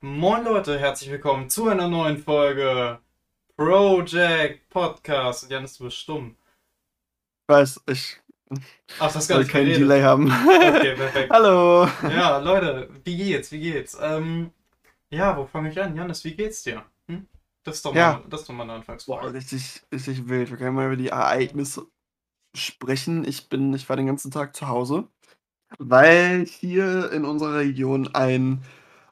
Moin Leute, herzlich willkommen zu einer neuen Folge Project Podcast. Und Janis, du bist stumm. Ich weiß, ich Ach, das nicht keinen geredet. Delay haben. Okay, perfekt. Hallo. Ja, Leute, wie geht's? Wie geht's? Ähm, ja, wo fange ich an? Janis, wie geht's dir? Hm? Das ist doch mal, Ja. das ist doch mal eine Boah, Anfangsfrage. richtig, richtig wild. Wir können mal über die Ereignisse sprechen. Ich bin, ich war den ganzen Tag zu Hause, weil hier in unserer Region ein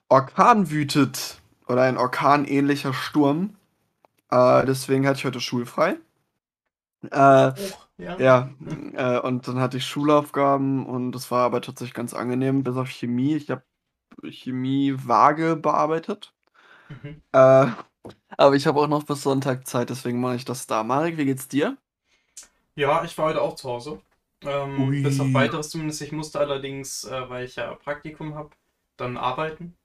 Orkan wütet oder ein orkanähnlicher Sturm. Äh, deswegen hatte ich heute schulfrei. Äh, ja? ja, äh, und dann hatte ich Schulaufgaben und das war aber tatsächlich ganz angenehm, bis auf Chemie. Ich habe Chemie vage bearbeitet. Mhm. Äh, aber ich habe auch noch bis Sonntag Zeit, deswegen mache ich das da. Marek, wie geht's dir? Ja, ich war heute auch zu Hause. Ähm, bis auf weiteres zumindest. Ich musste allerdings, äh, weil ich ja Praktikum habe, dann arbeiten.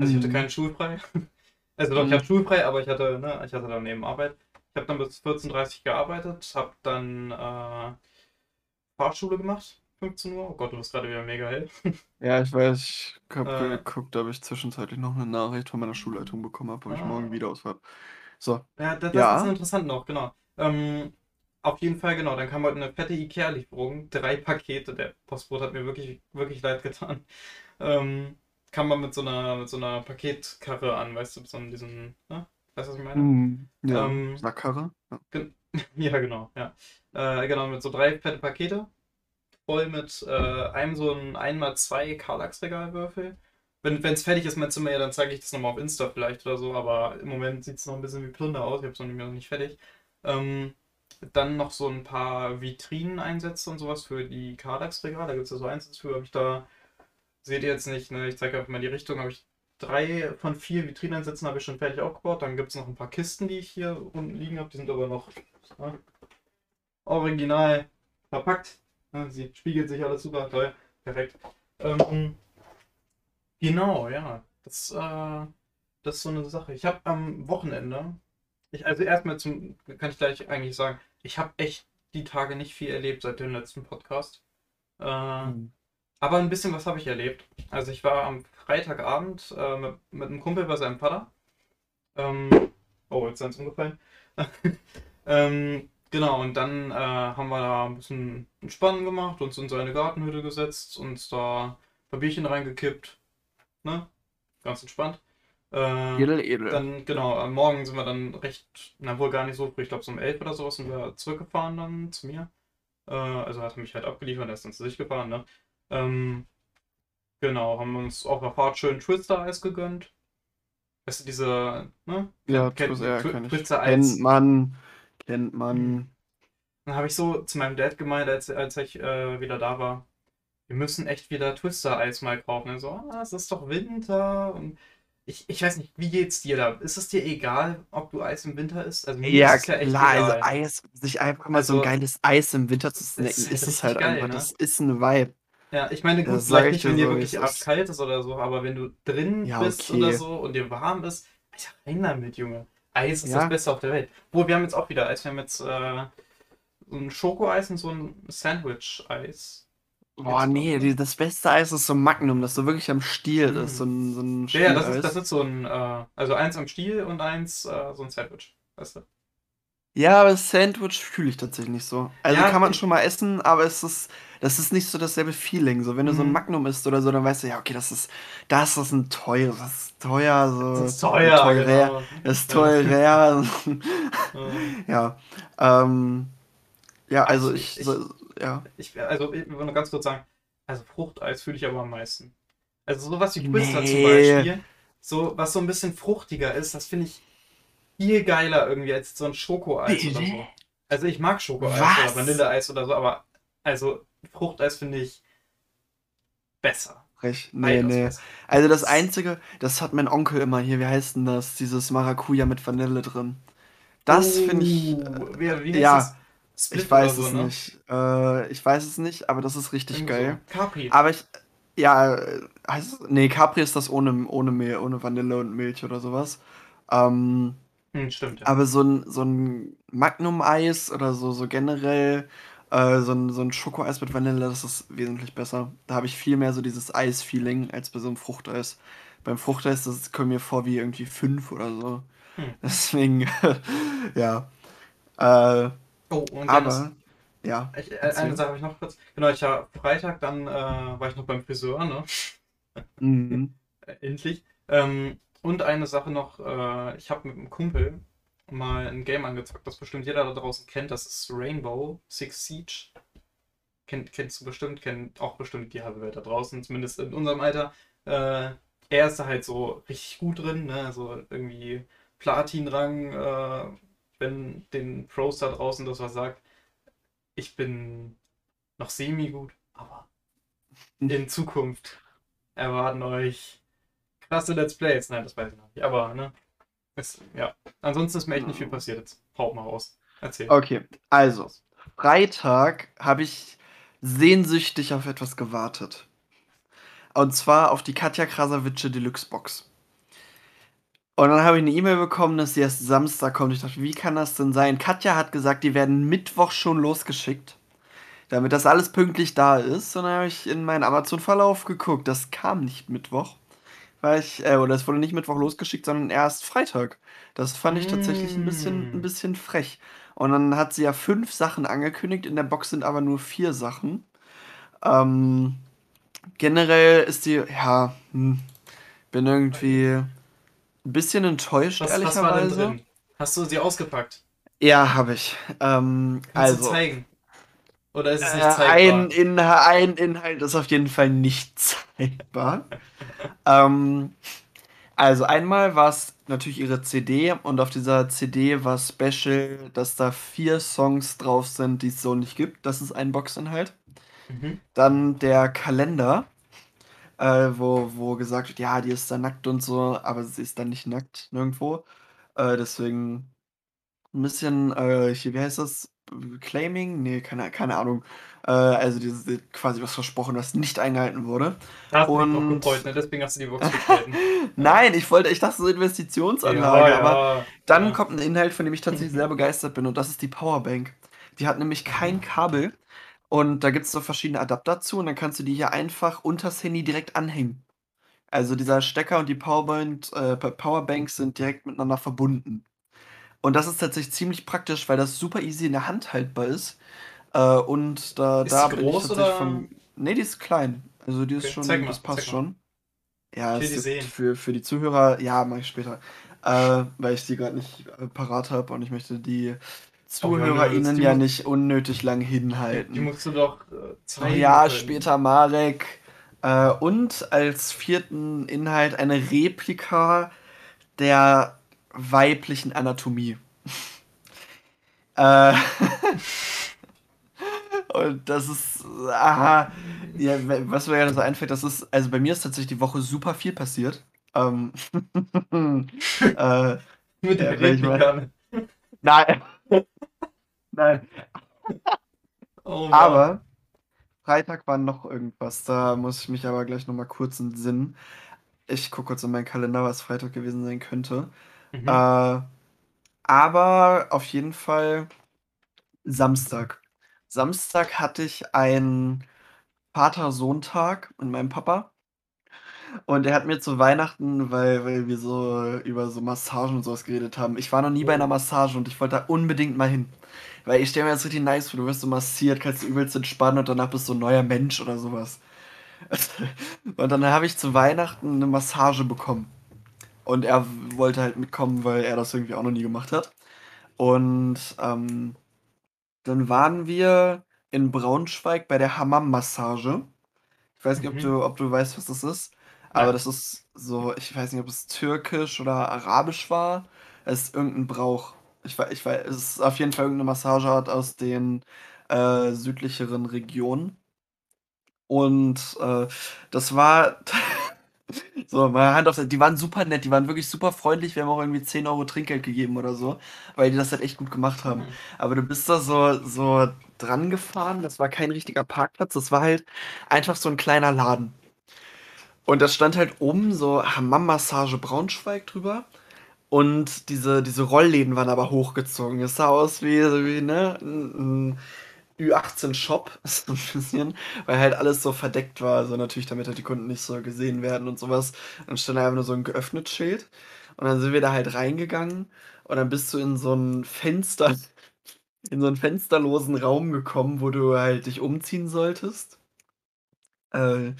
Also ich hatte Mhm. keinen Schulfrei. Also doch, ich Mhm. hatte Schulfrei, aber ich hatte, ne, ich hatte dann eben Arbeit. Ich habe dann bis 14.30 Uhr gearbeitet, habe dann äh, Fahrschule gemacht, 15 Uhr. Oh Gott, du bist gerade wieder mega hell. Ja, ich weiß, ich habe Äh. geguckt, ob ich zwischenzeitlich noch eine Nachricht von meiner Schulleitung bekommen habe, ob ich Ah. morgen wieder ausfahre. So, Ja, das, das Ja. ist interessant noch, genau. Ähm, auf jeden Fall, genau. Dann kam heute eine fette Ikea-Lieferung. Drei Pakete. Der Postbote hat mir wirklich, wirklich leid getan. Ähm, kam man mit so einer, mit so einer Paketkarre an, weißt du, mit so einem, diesen, ne? Weißt du, was ich meine? mhm. ja, Ähm, Sackkarre. Ja. Ja, genau, ja. Äh, genau, mit so drei fette Pakete. Voll mit äh, einem so ein 1x2 Kallax-Regalwürfel. Wenn es fertig ist, mein Zimmer, ja, dann zeige ich das nochmal auf Insta vielleicht oder so, aber im Moment sieht es noch ein bisschen wie Plunder aus. Ich habe es noch nicht, noch nicht fertig. Ähm, dann noch so ein paar Vitrinen-Einsätze und sowas für die Kallax-Regale. Da gibt es ja so Einsätze für, habe ich da, seht ihr jetzt nicht, ne? Ich zeige einfach mal die Richtung, habe ich drei von vier Vitrineinsätzen habe ich schon fertig aufgebaut. Dann gibt es noch ein paar Kisten, die ich hier unten liegen habe. Die sind aber noch ja, original verpackt. Ja, sie spiegelt sich alles super toll. Perfekt. Ähm, genau, ja. Das, äh, das ist so eine Sache. Ich habe am Wochenende, ich, also erstmal zum, kann ich gleich eigentlich sagen, ich habe echt die Tage nicht viel erlebt seit dem letzten Podcast. Äh, Mhm. Aber ein bisschen was habe ich erlebt. Also ich war am Freitagabend äh, mit, mit einem Kumpel bei seinem Vater. Ähm, oh, jetzt ist eins umgefallen. ähm, genau, und dann äh, haben wir da ein bisschen Entspannen gemacht, uns in seine Gartenhütte gesetzt, uns da ein paar Bierchen reingekippt. Ne? Ganz entspannt. Äh, Edel, edel. dann, genau, am Morgen sind wir dann recht, na wohl gar nicht so früh, ich glaube so um 11 oder sowas sind wir zurückgefahren dann zu mir. Äh, also hat er mich halt abgeliefert, er ist dann zu sich gefahren, ne? Ähm, genau, haben uns auf der Fahrt schön Twister-Eis gegönnt. Weißt du, diese, ne? ja, Twister, ja. Twister-Eis. Kennt man, kennt man. Dann habe ich so zu meinem Dad gemeint, als, als ich äh, wieder da war, wir müssen echt wieder Twister-Eis mal kaufen. Er so, ah, es ist doch Winter. Und ich, ich weiß nicht, wie geht's dir da? Ist es dir egal, ob du Eis im Winter isst? Also mir Ja, ist es ja echt klar, also egal. Eis, sich einfach mal so ein Also, geiles Eis im Winter zu snacken, ist ist es halt geil, einfach, ne? das ist ein Vibe. Ja, ich meine, gut, Das vielleicht ich nicht, wenn dir so, wirklich es ist. oder so, aber wenn du drin Ja, bist okay. oder so und dir warm ist, Alter, rein damit, Junge. Eis ist Ja. das Beste auf der Welt. Wo wir haben jetzt auch wieder Eis. Wir haben jetzt äh, so ein Schokoeis und so ein Sandwich-Eis. Boah, nee, die, das beste Eis ist so Magnum, das so wirklich am Stiel Mm. ist, so ein, so ein Ja, das ist, das ist so ein, äh, also eins am Stiel und eins äh, so ein Sandwich. Weißt du? Ja, aber das Sandwich fühle ich tatsächlich nicht so. Also Ja, kann man schon mal essen, aber es ist, das ist nicht so dasselbe Feeling. So, wenn du so ein Mhm. Magnum isst oder so, dann weißt du, ja, okay, das ist, das ist ein teuer, das ist teuer, so. Das ist teuer, teurer, genau. Das ist Ja. teurer. Äh, ja. Ähm, ja, also Also ich, ich- so, ja. Ich, also, ich will nur ganz kurz sagen, also Fruchteis fühle ich aber am meisten. Also sowas wie Twister zum Nee. Beispiel, so, was so ein bisschen fruchtiger ist, das finde ich viel geiler irgendwie als so ein Schokoeis oder so. Also ich mag Schokoeis Was? oder Vanilleeis oder so, aber also Fruchteis finde ich besser. Recht. Nee, nee. besser. Also das Einzige, das hat mein Onkel immer hier, wie heißt denn das? Dieses Maracuja mit Vanille drin. Das finde ich. Oh, Äh, wie, wie ja, heißt das? Split ich weiß oder es so, ne? nicht. Äh, ich weiß es nicht, aber das ist richtig Irgendwie geil. So. Capri. Aber ich. Ja, äh, heißt es. Nee, Capri ist das ohne, ohne Mehl, ohne Vanille und Milch oder sowas. Ähm, Hm, stimmt, ja. aber so ein, so ein Magnum-Eis oder so, so generell Äh, so ein, so ein Schokoeis mit Vanille, das ist wesentlich besser. Da habe ich viel mehr so dieses Eis-Feeling als bei so einem Fruchteis. beim Fruchtest, das kommt mir vor wie irgendwie fünf oder so. Hm. Deswegen, ja. Äh, Oh, und aber, ja. ich, äh, eine Sache habe ich noch kurz. Genau, ich war Freitag, dann äh, war ich noch beim Friseur, ne? Mhm. Endlich. Ähm, und eine Sache noch, äh, ich habe mit einem Kumpel mal ein Game angezockt, das bestimmt jeder da draußen kennt, das ist Rainbow Six Siege. Kennt, kennst du bestimmt, kennt auch bestimmt die halbe Welt da draußen, zumindest in unserem Alter. Äh, er ist da halt so richtig gut drin, ne? So irgendwie Platin-Rang, äh, wenn den Pros da draußen das was sagt. Ich bin noch semi-gut, aber in Zukunft erwarten euch krasse Let's Plays. Nein, das weiß ich noch nicht. Aber, ne? Es, ja. Ansonsten ist mir echt nicht viel passiert. Jetzt haut mal raus. Erzähl. Okay, also, Freitag habe ich sehnsüchtig auf etwas gewartet. Und zwar auf die Katja Krasavice Deluxe Box. Und dann habe ich eine E-Mail bekommen, dass sie erst Samstag kommt. Ich dachte, wie kann das denn sein? Katja hat gesagt, die werden Mittwoch schon losgeschickt, damit das alles pünktlich da ist. Und dann habe ich in meinen Amazon-Verlauf geguckt. Das kam nicht Mittwoch. Weil ich, äh, oder es wurde nicht Mittwoch losgeschickt, sondern erst Freitag. Das fand ich tatsächlich ein bisschen, ein Mm. bisschen frech. Und dann hat sie ja fünf Sachen angekündigt, in der Box sind aber nur vier Sachen. Ähm, generell ist die, ja, hm, bin irgendwie ein bisschen enttäuscht, Was, was war denn ehrlicherweise. drin? Hast du sie ausgepackt? Ja, habe ich. Ähm, Kannst also, zeigen? Oder ist es äh, nicht ein, zeigbar? Inha ein Inhalt ist auf jeden Fall nicht zeigbar. ähm, also einmal war es natürlich ihre CD und auf dieser CD war special, dass da vier Songs drauf sind, die es so nicht gibt. Das ist ein Boxinhalt. Mhm. Dann der Kalender, äh, wo, wo gesagt wird, ja, die ist da nackt und so, aber sie ist dann nicht nackt nirgendwo. Äh, deswegen ein bisschen, äh, hier, wie heißt das? Claiming? Nee, keine, keine Ahnung. Äh, also dieses, quasi was versprochen, das nicht eingehalten wurde. Da hast du dich Und gefreut, ne? Deswegen hast du die Box. Ja. nein, ich wollte, ich dachte so Ja, Investitionsanlage, aber ja. dann Ja. kommt ein Inhalt, von dem ich tatsächlich sehr begeistert bin und das ist die Powerbank. Die hat nämlich kein Kabel und da gibt es so verschiedene Adapter zu und dann kannst du die hier einfach unters Handy direkt anhängen. Also dieser Stecker und die Powerbank, äh, Powerbank sind direkt miteinander verbunden. Und das ist tatsächlich ziemlich praktisch, weil das super easy in der Hand haltbar ist. Äh, und da, Ist da die bin ich groß tatsächlich oder? von. Nee, die ist klein. Also die ist Okay, schon, mal, das passt schon. Ja, Ich will die sehen. für, für die Zuhörer, ja, mache ich später. Äh, weil ich die gerade nicht äh, parat habe und ich möchte die Oh, ZuhörerInnen die ja nicht unnötig lang Die hinhalten. musst du doch äh, zeigen ja, können. später Marek. Äh, und als vierten Inhalt eine Replika der weiblichen Anatomie. äh, und das ist, aha, ja, was mir gerade so einfällt, das ist, also bei mir ist tatsächlich die Woche super viel passiert. Ähm, äh, Mit der ich mal- ne? nein, nein, Oh aber Freitag war noch irgendwas, da muss ich mich aber gleich nochmal kurz entsinnen. Ich gucke kurz in meinen Kalender, was Freitag gewesen sein könnte. Mhm. Äh, aber auf jeden Fall Samstag. Samstag hatte ich einen Vater-Sohn-Tag mit meinem Papa. Und er hat mir zu Weihnachten, weil, weil wir so über so Massagen und sowas geredet haben. Ich war noch nie bei einer Massage und ich wollte da unbedingt mal hin. Weil ich stelle mir das richtig nice vor, du wirst so massiert, kannst du übelst entspannen und danach bist du ein neuer Mensch oder sowas. Und dann habe ich zu Weihnachten eine Massage bekommen. Und er wollte halt mitkommen, weil er das irgendwie auch noch nie gemacht hat. Und ähm, dann waren wir in Braunschweig bei der Hammam-Massage. Ich weiß nicht, ob Mhm. du, ob du weißt, was das ist. Aber Nein. das ist so, ich weiß nicht, ob es türkisch oder arabisch war. Es ist irgendein Brauch. Ich weiß, ich weiß, es ist auf jeden Fall irgendeine Massageart aus den äh, südlicheren Regionen. Und äh, das war so, meine Hand auf die waren super nett, die waren wirklich super freundlich. Wir haben auch irgendwie 10 Euro Trinkgeld gegeben oder so, weil die das halt echt gut gemacht haben. Mhm. Aber du bist da so, so dran gefahren, das war kein richtiger Parkplatz, das war halt einfach so ein kleiner Laden. Und da stand halt oben so Hammam-Massage Braunschweig drüber. Und diese, diese Rollläden waren aber hochgezogen. Es sah aus wie, wie ne, ein, ein Ü18-Shop, so ein bisschen, weil halt alles so verdeckt war, so natürlich, damit halt die Kunden nicht so gesehen werden und sowas. Dann stand einfach nur so ein geöffnet Schild. Und dann sind wir da halt reingegangen und dann bist du in so ein Fenster, in so einen fensterlosen Raum gekommen, wo du halt dich umziehen solltest. Äh,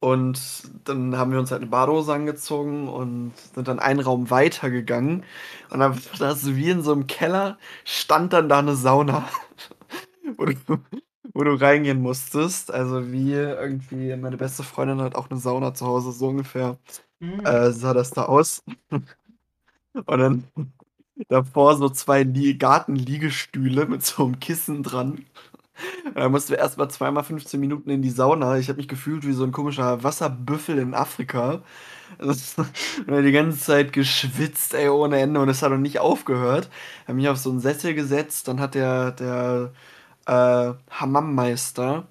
und dann haben wir uns halt eine Badehose angezogen und sind dann einen Raum weitergegangen. Und dann hast du wie in so einem Keller, stand dann da eine Sauna, wo du, wo du reingehen musstest. Also wie irgendwie, meine beste Freundin hat auch eine Sauna zu Hause, so ungefähr Hm. äh, sah das da aus. Und dann davor so zwei Lie Gartenliegestühle mit so einem Kissen dran. Und dann mussten wir erstmal zweimal 15 Minuten in die Sauna. Ich habe mich gefühlt wie so ein komischer Wasserbüffel in Afrika. Und die ganze Zeit geschwitzt, ey, ohne Ende. Und es hat noch nicht aufgehört. Hab mich auf so einen Sessel gesetzt. Dann hat der, der äh, Hammammeister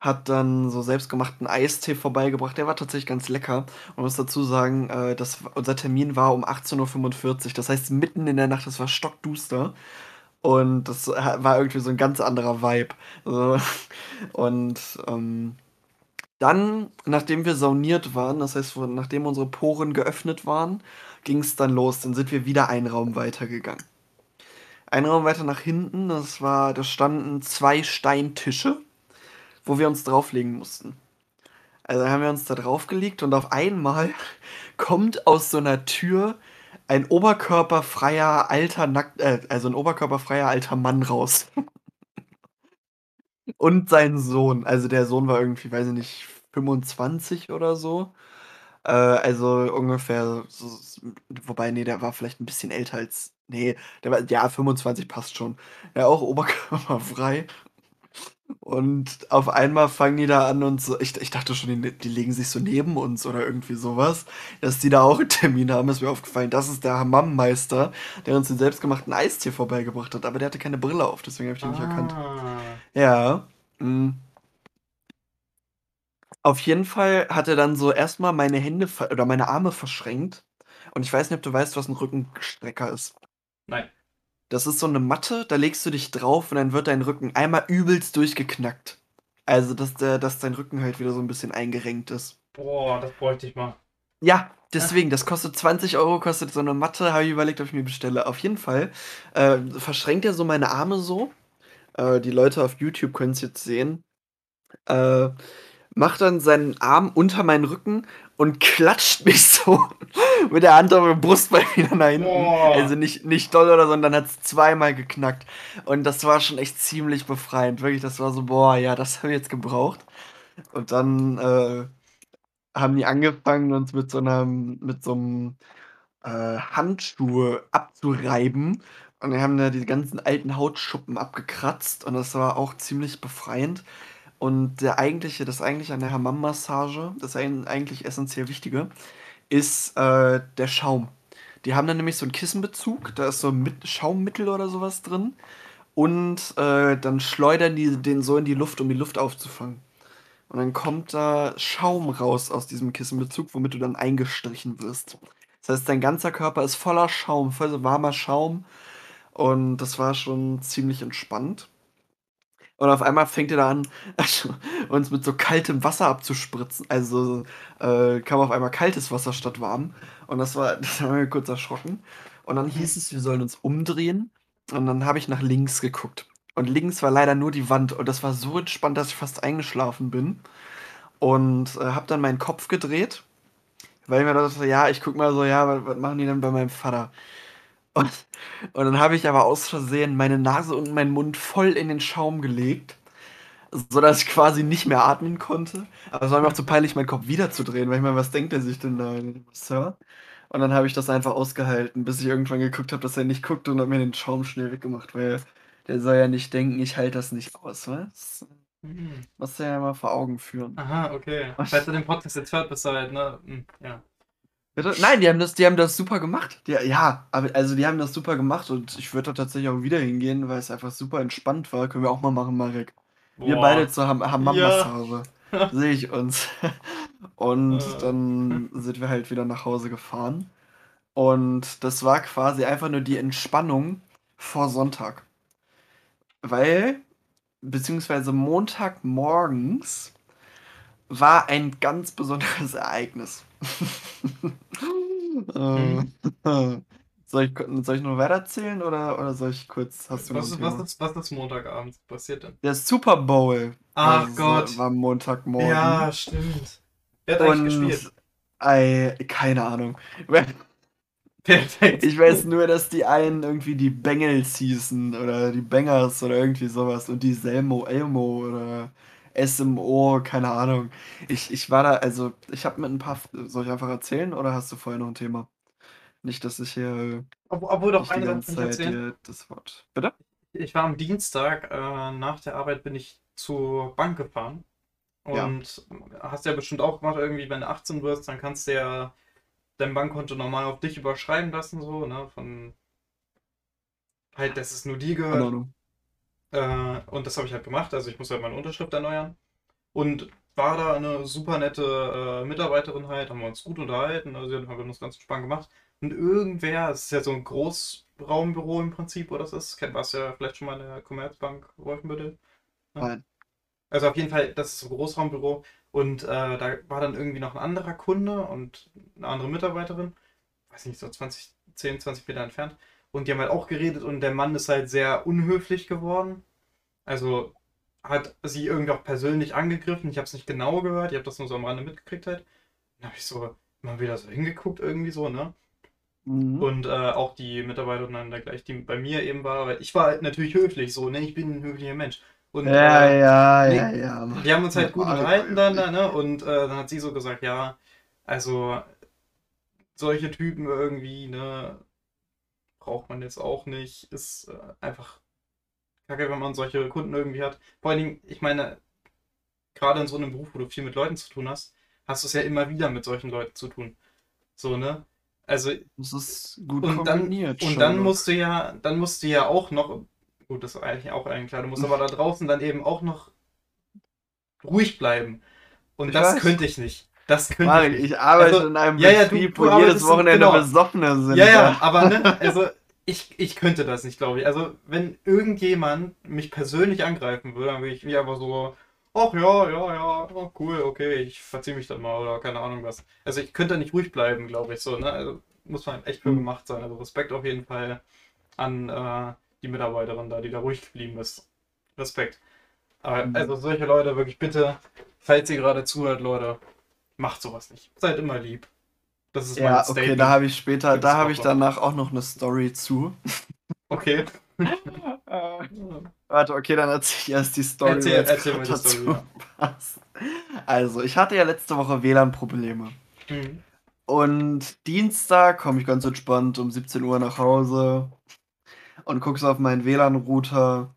hat dann so selbstgemachten Eistee vorbeigebracht. Der war tatsächlich ganz lecker. Man muss dazu sagen, äh, das, unser Termin war um 18.45 Uhr. Das heißt, mitten in der Nacht, es war stockduster. Und das ha- war irgendwie so ein ganz anderer Vibe. So. Und ähm, dann, nachdem wir sauniert waren, das heißt, nachdem unsere Poren geöffnet waren, ging es dann los. Dann sind wir wieder einen Raum weitergegangen. Einen Raum weiter nach hinten, das war, da standen zwei Steintische, wo wir uns drauflegen mussten. Also haben wir uns da draufgelegt und auf einmal kommt aus so einer Tür ein oberkörperfreier alter Nackt, äh, also ein oberkörperfreier alter Mann raus. Und sein Sohn. Also der Sohn war irgendwie, weiß ich nicht, 25 oder so. Äh, also ungefähr, so, wobei, nee, der war vielleicht ein bisschen älter als, nee, der war, ja, 25 passt schon. Ja, auch oberkörperfrei. Und auf einmal fangen die da an und so, ich, ich dachte schon, die, die legen sich so neben uns oder irgendwie sowas, dass die da auch einen Termin haben, ist mir aufgefallen. Das ist der Hammammeister, der uns den selbstgemachten Eistee vorbeigebracht hat, aber der hatte keine Brille auf, deswegen habe ich den nicht erkannt. Ah. Ja. mm. Auf jeden Fall hat er dann so erstmal meine Hände oder meine Arme verschränkt. Und ich weiß nicht, ob du weißt, was ein Rückenstrecker ist. Nein. Das ist so eine Matte, da legst du dich drauf und dann wird dein Rücken einmal übelst durchgeknackt. Also, dass, der, dass dein Rücken halt wieder so ein bisschen eingerenkt ist. Boah, das bräuchte ich mal. Ja, deswegen, das kostet 20 Euro, kostet so eine Matte, habe ich überlegt, ob ich mir bestelle. Auf jeden Fall äh, verschränkt er so meine Arme so. Äh, die Leute auf YouTube können es jetzt sehen. Äh, macht dann seinen Arm unter meinen Rücken und klatscht mich so mit der Hand auf der Brustbein wieder nach hinten. Boah. Also nicht, nicht doll oder so, sondern hat es zweimal geknackt. Und das war schon echt ziemlich befreiend. Wirklich, das war so, boah, ja, das habe ich jetzt gebraucht. Und dann äh, haben die angefangen, uns mit so einem, mit so einem äh, Handschuhe abzureiben. Und wir haben da die ganzen alten Hautschuppen abgekratzt. Und das war auch ziemlich befreiend. Und der eigentliche, das eigentliche an der Hammam-Massage, das eigentlich essentiell Wichtige, ist äh, der Schaum. Die haben dann nämlich so einen Kissenbezug, da ist so ein Mit Schaummittel oder sowas drin. Und äh, dann schleudern die den so in die Luft, um die Luft aufzufangen. Und dann kommt da Schaum raus aus diesem Kissenbezug, womit du dann eingestrichen wirst. Das heißt, dein ganzer Körper ist voller Schaum, voll warmer Schaum. Und das war schon ziemlich entspannt. Und auf einmal fängt er da an, uns mit so kaltem Wasser abzuspritzen. Also äh, kam auf einmal kaltes Wasser statt warm. Und das war, das haben wir kurz erschrocken. Und dann hieß es, wir sollen uns umdrehen. Und dann habe ich nach links geguckt. Und links war leider nur die Wand. Und das war so entspannt, dass ich fast eingeschlafen bin. Und äh, habe dann meinen Kopf gedreht. Weil ich mir dachte, ja, ich guck mal so, ja, was, was machen die denn bei meinem Vater? Und, und dann habe ich aber aus Versehen meine Nase und meinen Mund voll in den Schaum gelegt, sodass ich quasi nicht mehr atmen konnte. Aber es war mir auch zu peinlich, meinen Kopf wiederzudrehen, weil ich meine, was denkt er sich denn da, Sir? Und dann habe ich das einfach ausgehalten, bis ich irgendwann geguckt habe, dass er nicht guckt und habe mir den Schaum schnell weggemacht, weil der soll ja nicht denken, ich halte das nicht aus, was? Hm. Muss er ja mal vor Augen führen. Aha, okay. Falls du den Podcast jetzt hört, bist du halt, ne? Hm, ja. Bitte? Nein, die haben das, die haben das super gemacht. Die, ja, aber also die haben das super gemacht und ich würde da tatsächlich auch wieder hingehen, weil es einfach super entspannt war. Können wir auch mal machen, Marek. Wir Boah. beide zur Ham Hammam-Massage. Sehe ich uns. Und Äh. dann sind wir halt wieder nach Hause gefahren. Und das war quasi einfach nur die Entspannung vor Sonntag. Weil beziehungsweise Montagmorgens war ein ganz besonderes Ereignis. Mhm. Äh, soll, ich, soll ich noch weiter erzählen oder, oder soll ich kurz. Hast du Was ist, was ist, was ist Montagabend passiert denn? Der Super Bowl Ach war, Gott. war Montagmorgen. Ja, stimmt. Wer hat eigentlich Und gespielt? ei, keine Ahnung. Perfekt. Ich weiß nur, dass die einen irgendwie die Bengals hießen oder die Bengers oder irgendwie sowas und die Selmo, Elmo oder SMO, keine Ahnung. Ich, ich war da, also ich habe mit ein paar, soll ich einfach erzählen oder hast du vorher noch ein Thema? Nicht, dass ich hier Ob, obwohl doch die eine ganze Zeit erzählen. dir das Wort. Bitte? Ich war am Dienstag, äh, nach der Arbeit bin ich zur Bank gefahren. Ja. Und hast ja bestimmt auch gemacht, irgendwie, wenn du 18 wirst, dann kannst du ja dein Bankkonto normal auf dich überschreiben lassen, so, ne? Von halt, dass es nur dir Keine gehört. Äh, und das habe ich halt gemacht. Also ich muss halt meine Unterschrift erneuern. Und war da eine super nette äh, Mitarbeiterin halt, haben wir uns gut unterhalten. Also wir haben das ganz entspannt gemacht. Und irgendwer, es ist ja so ein Großraumbüro im Prinzip, wo das ist. Kennt was ja vielleicht schon mal in der Commerzbank Wolfenbüttel. Ja. Nein. Also auf jeden Fall, das ist so ein Großraumbüro. Und äh, da war dann irgendwie noch ein anderer Kunde und eine andere Mitarbeiterin. Weiß nicht, so 20, 10, 20 Meter entfernt. Und die haben halt auch geredet und der Mann ist halt sehr unhöflich geworden. Also hat sie irgendwie auch persönlich angegriffen. Ich habe es nicht genau gehört, ich habe das nur so am Rande mitgekriegt halt. Dann habe ich so mal wieder so hingeguckt irgendwie so, ne? Mhm. Und äh, auch die Mitarbeiterin dann da gleich, die bei mir eben war, weil ich war halt natürlich höflich so, ne? Ich bin ein höflicher Mensch. Und Ja, äh, ja, nee, ja, ja. Wir haben uns halt gut unterhalten dann, da, ne? Und äh, dann hat sie so gesagt, ja, also solche Typen irgendwie, ne, braucht man jetzt auch nicht. Ist äh, einfach kacke, wenn man solche Kunden irgendwie hat. Vor allen Dingen, ich meine, gerade in so einem Beruf, wo du viel mit Leuten zu tun hast, hast du es ja immer wieder mit solchen Leuten zu tun. So, ne? Also, Das ist gut und dann, kombiniert, und dann musst du ja, dann musst du ja auch noch, gut, das ist eigentlich auch eigentlich klar, du musst aber da draußen dann eben auch noch ruhig bleiben. Und Ich das weiß. könnte ich nicht. Das könnte Marek, ich ich arbeite Also, in einem ja, ja, du- Betrieb, du wo jedes Wochenende genau. Besoffene sind. Ja, ja, aber ne, also ich, ich könnte das nicht, glaube ich. Also wenn irgendjemand mich persönlich angreifen würde, dann würde ich wie einfach so, ach ja, ja, ja, oh, cool, okay, ich verziehe mich dann mal oder keine Ahnung was. Also ich könnte da nicht ruhig bleiben, glaube ich so, ne? Also muss man echt für Mhm. gemacht sein. Also Respekt auf jeden Fall an äh, die Mitarbeiterin da, die da ruhig geblieben ist. Respekt. Aber Mhm. also solche Leute, wirklich bitte, falls ihr gerade zuhört, Leute, macht sowas nicht. Seid immer lieb. Das ist mein Ja, okay, Statement. da habe ich später, da habe ich danach auch noch eine Story zu. Okay. Warte, okay, dann erzähle ich erst die Story, Erzähl- erzähl mal die Story, passt. Also, ich hatte ja letzte Woche WLAN-Probleme. Mhm. Und Dienstag komme ich ganz entspannt um 17 Uhr nach Hause und gucke so auf meinen WLAN-Router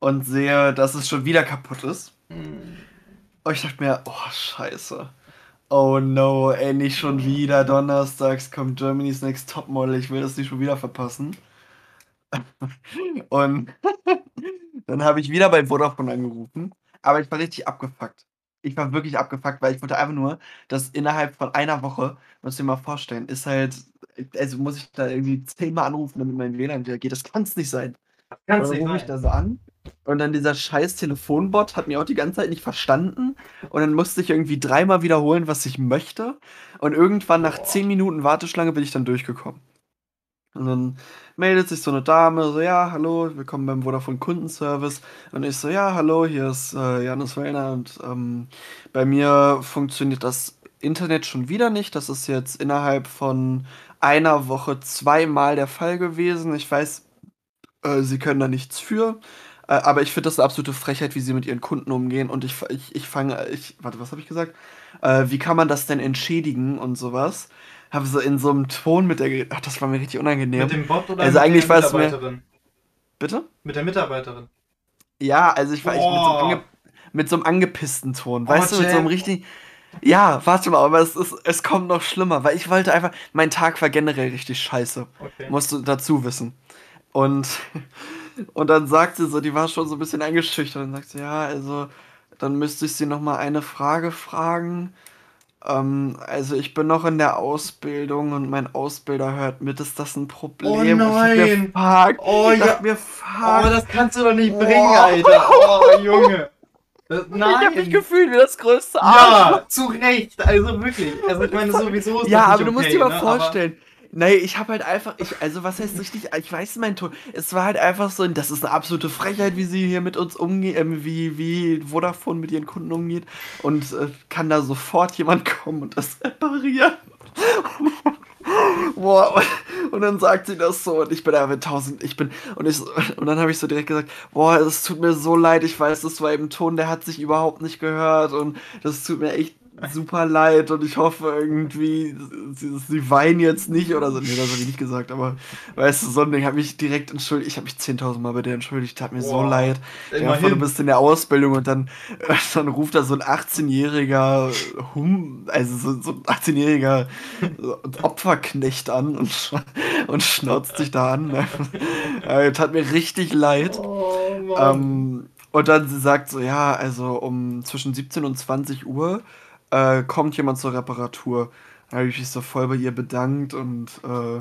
und sehe, dass es schon wieder kaputt ist. Mhm. Und ich dachte mir, oh, scheiße. Oh no, ey, nicht schon wieder. Donnerstags kommt Germany's Next Topmodel. Ich will das nicht schon wieder verpassen. Und dann habe ich wieder bei Vodafone angerufen. Aber ich war richtig abgefuckt. Ich war wirklich abgefuckt, weil ich wollte einfach nur, dass innerhalb von einer Woche, muss ich dir mal vorstellen, ist halt, also muss ich da irgendwie zehnmal anrufen, damit mein WLAN wieder geht. Das kann es nicht sein. Kann's Und nicht rufe ich sein. da so an. Und dann dieser scheiß Telefonbot hat mir auch die ganze Zeit nicht verstanden. Und dann musste ich irgendwie dreimal wiederholen, was ich möchte. Und irgendwann nach Boah. 10 Minuten Warteschlange bin ich dann durchgekommen. Und dann meldet sich so eine Dame, so, ja, hallo, willkommen beim Vodafone Kundenservice. Und ich so, ja, hallo, hier ist äh, Janus Wellner und ähm, bei mir funktioniert das Internet schon wieder nicht. Das ist jetzt innerhalb von einer Woche zweimal der Fall gewesen. Ich weiß, äh, sie können da nichts für. Äh, aber ich finde das eine absolute Frechheit, wie sie mit ihren Kunden umgehen. Und ich, ich, ich fange, ich, warte, was habe ich gesagt? Äh, wie kann man das denn entschädigen und sowas? Habe so in so einem Ton mit der, ach, das war mir richtig unangenehm. Mit dem Bot oder Also mit eigentlich der es mir- Mitarbeiterin? Bitte? Mit der Mitarbeiterin. Ja, also ich war ich mit, so ange, mit so einem angepissten Ton. Oh, Weißt du, mit so einem richtig. Ja, warte mal, aber es, ist, es kommt noch schlimmer, weil ich wollte einfach. Mein Tag war generell richtig scheiße. Okay. Musst du dazu wissen. Und, und dann sagt sie so, die war schon so ein bisschen eingeschüchtert und sagt sie, ja, also, dann müsste ich sie noch mal eine Frage fragen. Ähm, also ich bin noch in der Ausbildung und mein Ausbilder hört mit, ist das ein Problem? Oh mir, nein. fuck. Oh ich ja. mir, Oh, fuck. das kannst du doch nicht Boah. bringen, Alter. Oh, Junge. Das, ich hab mich nein. gefühlt wie das größte Arschloch. Ja, zu Recht. Also wirklich. Also ich meine, sowieso ist Ja, aber nicht du musst okay, dir mal ne? vorstellen. Nee, ich habe halt einfach, ich, also was heißt richtig, ich weiß mein Ton. Es war halt einfach so, das ist eine absolute Frechheit, wie sie hier mit uns umgeht, ähm, wie, wie Vodafone mit ihren Kunden umgeht. Und äh, kann da sofort jemand kommen und das reparieren. Boah, und, und dann sagt sie das so und ich bin einfach tausend, ich bin, und ich, und dann habe ich so direkt gesagt, boah, es tut mir so leid, ich weiß, das war eben Ton, der hat sich überhaupt nicht gehört und das tut mir echt super leid und ich hoffe irgendwie, sie, sie weinen jetzt nicht oder so. Nee, das habe ich nicht gesagt, aber weißt du, so ein Ding hat mich direkt entschuldigt. Ich habe mich 10.000 Mal bei der entschuldigt, tat mir so Boah, leid. Ja, du bist in der Ausbildung und dann, dann ruft da so ein 18-jähriger Hum, also so, so ein 18-jähriger Opferknecht an und, und schnauzt sich da an. Ne? Tat mir richtig leid. Oh. Ähm, und dann sie sagt so, ja, also um zwischen 17 und 20 Uhr äh, kommt jemand zur Reparatur. Da habe ich mich so voll bei ihr bedankt und äh,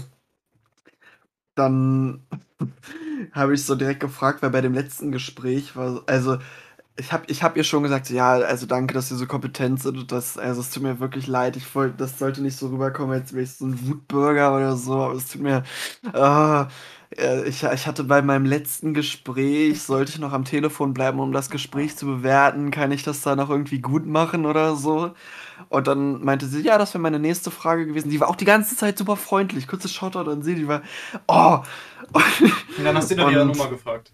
dann habe ich so direkt gefragt, weil bei dem letzten Gespräch war, also ich habe ich hab ihr schon gesagt, ja, also danke, dass Sie so kompetent sind und das, also es tut mir wirklich leid, ich wollte, das sollte nicht so rüberkommen, als wäre ich so ein Wutbürger oder so, aber es tut mir, ah, äh, ich, ich hatte bei meinem letzten Gespräch, sollte ich noch am Telefon bleiben, um das Gespräch zu bewerten, kann ich das da noch irgendwie gut machen oder so? Und dann meinte sie, ja, das wäre meine nächste Frage gewesen. Die war auch die ganze Zeit super freundlich. Kurzes Shoutout an sie, die war, oh. Und dann hast du nach ihrer Nummer gefragt.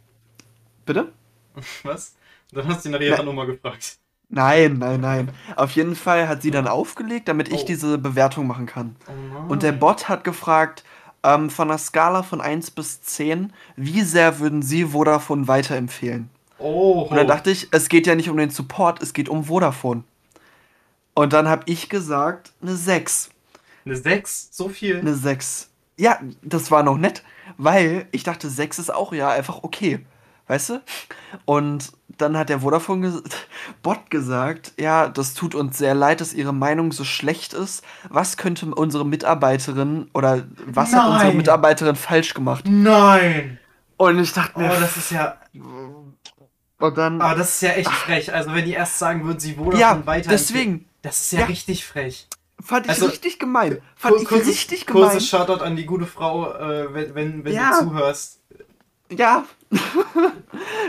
Bitte? Was? Dann hast du nach ihrer Nummer gefragt. Nein, nein, nein. Auf jeden Fall hat sie dann aufgelegt, damit ich Oh. diese Bewertung machen kann. Oh. Und der Bot hat gefragt, ähm, von einer Skala von 1 bis 10, wie sehr würden Sie Vodafone weiterempfehlen? Oh. Und dann dachte ich, es geht ja nicht um den Support, es geht um Vodafone. Und dann habe ich gesagt, eine 6. Eine 6? So viel? Eine 6. Ja, das war noch nett, weil ich dachte, 6 ist auch ja einfach okay. Weißt du? Und dann hat der Vodafone ges Bot gesagt, ja, das tut uns sehr leid, dass ihre Meinung so schlecht ist. Was könnte unsere Mitarbeiterin oder was hat unsere Nein. Mitarbeiterin falsch gemacht? Nein! Und ich dachte Oh, mir, das ist ja. und dann, Aber das ist ja echt frech. Also wenn die erst sagen würden, sie Vodafone ja, weiter. deswegen Das ist ja, Ja. richtig frech. fand ich Also, richtig gemein. Fand ich Kurzes- richtig gemein. Kurzes Shoutout an die gute Frau, äh, wenn, wenn, wenn Ja. du zuhörst. Ja,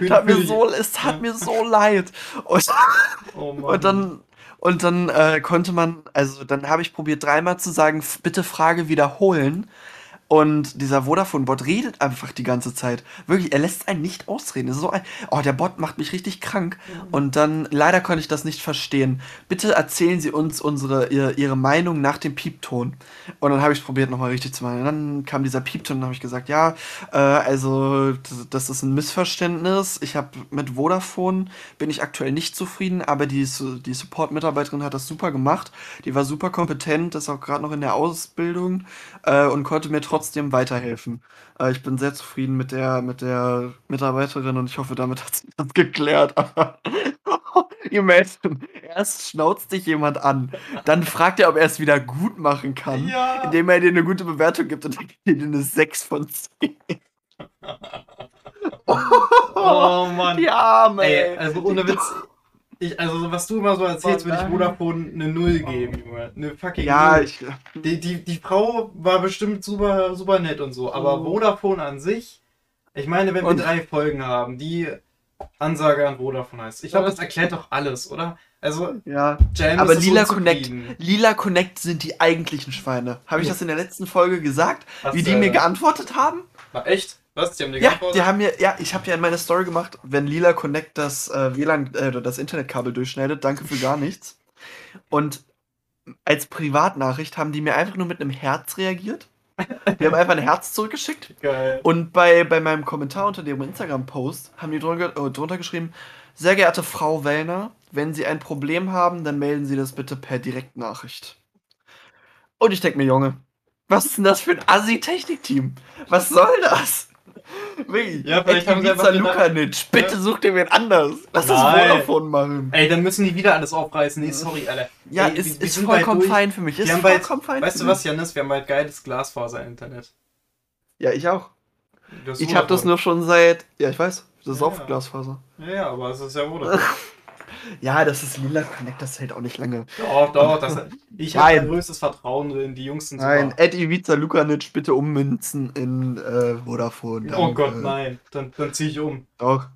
tat mir so, es tat Ja. mir so leid. Und, Oh. Und dann, und dann äh, konnte man, also dann habe ich probiert dreimal zu sagen, "F- bitte Frage wiederholen. Und dieser Vodafone-Bot redet einfach die ganze Zeit. Wirklich, er lässt einen nicht ausreden. Das ist so ein, oh, der Bot macht mich richtig krank. Und dann, leider konnte ich das nicht verstehen. Bitte erzählen Sie uns unsere, ihr, Ihre Meinung nach dem Piepton. Und dann habe ich probiert, nochmal richtig zu machen. Und dann kam dieser Piepton und habe ich gesagt, ja, äh, also, das, ist ein Missverständnis. Ich habe mit Vodafone, bin ich aktuell nicht zufrieden, aber die, die Support-Mitarbeiterin hat das super gemacht. Die war super kompetent, ist auch gerade noch in der Ausbildung äh, und konnte mir trotzdem weiterhelfen. Äh, ich bin sehr zufrieden mit der, mit der Mitarbeiterin und ich hoffe, damit hat sich das geklärt. Imagine, erst schnauzt dich jemand an, dann fragt er, ob er es wieder gut machen kann, Ja. indem er dir eine gute Bewertung gibt und dann gibt er dir eine 6 von 10. Oh Mann. Die Arme, ey. also ohne Witz. Ich, also was du immer so erzählst, Oh würde ich. Vodafone eine Null geben, Junge. Eine fucking Ja, Null. ich, Die, die, die Frau war bestimmt super, super nett und so, aber Mhm. Vodafone an sich, ich meine, wenn wir Und- drei Folgen haben, die Ansage an Vodafone heißt. Ich glaube, das erklärt doch alles, oder? Also, ja. Jam Aber ist Lila Connect. Lila Connect sind die eigentlichen Schweine. Habe ich Ja. das in der letzten Folge gesagt, Was, wie die äh, mir geantwortet haben? War echt? Was? Die haben dir Ja, geantwortet? die haben mir, ja, ich habe ja in meiner Story gemacht, wenn Lila Connect das äh, WLAN, äh, das Internetkabel durchschneidet, danke für gar nichts. Und als Privatnachricht haben die mir einfach nur mit einem Herz reagiert. Die haben einfach ein Herz zurückgeschickt. Geil. Und bei, bei meinem Kommentar unter dem Instagram-Post haben die drunter, äh, drunter geschrieben, sehr geehrte Frau Wellner, wenn Sie ein Problem haben, dann melden Sie das bitte per Direktnachricht. Und ich denke mir, Junge, was ist denn das für ein Assi-Technik-Team? Was soll das? Ja, vielleicht haben sie einfach Lukanic, bitte Ja. such dir wen anders. Lass das Nein. Vodafone machen. Ey, dann müssen die wieder alles aufreißen. Nee, sorry, Alter. Ja, Ey, ist, wir ist bald vollkommen fein für mich. Ist Wir haben bald, vollkommen fein weißt du was, Janis? Wir haben bald geiles Glasfaser-Internet. Ja, ich auch. Ich habe das nur schon seit. Ja, ich weiß. Das ist Ja, auch ja. Glasfaser. Ja, ja, aber es ist ja Vodafone. Ja, das ist lila Connect, das hält auch nicht lange. doch, doch. Das, ich habe Nein. mein größtes Vertrauen drin. Die Jungs sind Nein, super. Ed Ivica Lukanic bitte ummünzen in äh, Vodafone. Oh Danke. Gott, nein. Dann, dann ziehe ich um. Doch.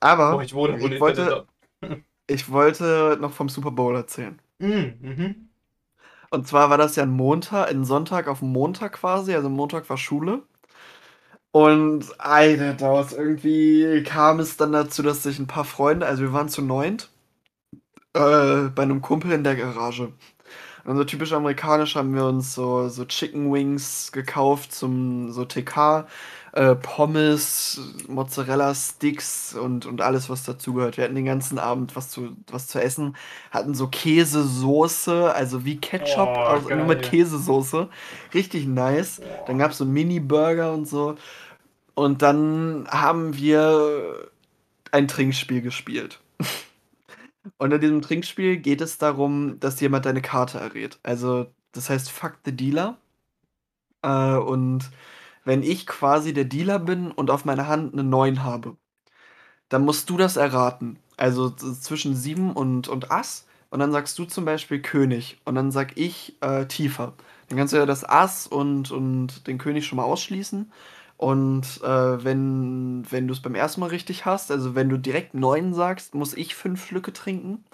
Aber Oh, ich wohne ich, ohne wollte, ich wollte noch vom Super Bowl erzählen. Mhm, mhm. Und zwar war das ja ein Montag, ein Sonntag auf Montag quasi, also Montag war Schule. Und Alter, daraus irgendwie kam es dann dazu, dass sich ein paar Freunde, also wir waren zu neunt, äh, bei einem Kumpel in der Garage. Und so typisch amerikanisch haben wir uns so, so Chicken Wings gekauft zum so TK, äh, Pommes, Mozzarella Sticks und, und alles, was dazugehört. Wir hatten den ganzen Abend was zu, was zu essen, hatten so Käsesoße, also wie Ketchup, Oh, also nur mit. Käsesoße. Richtig nice. Dann gab es so Mini-Burger und so. Und dann haben wir ein Trinkspiel gespielt. Und in diesem Trinkspiel geht es darum, dass jemand deine Karte errät. Also, das heißt Fuck the Dealer. Äh, und wenn ich quasi der Dealer bin und auf meiner Hand eine 9 habe, dann musst du das erraten. Also zwischen 7 und, und Ass. Und dann sagst du zum Beispiel König. Und dann sag ich äh, tiefer. Dann kannst du ja das Ass und, und den König schon mal ausschließen. Und äh, wenn, wenn du es beim ersten Mal richtig hast, also wenn du direkt 9 sagst, muss ich 5 Schlücke trinken.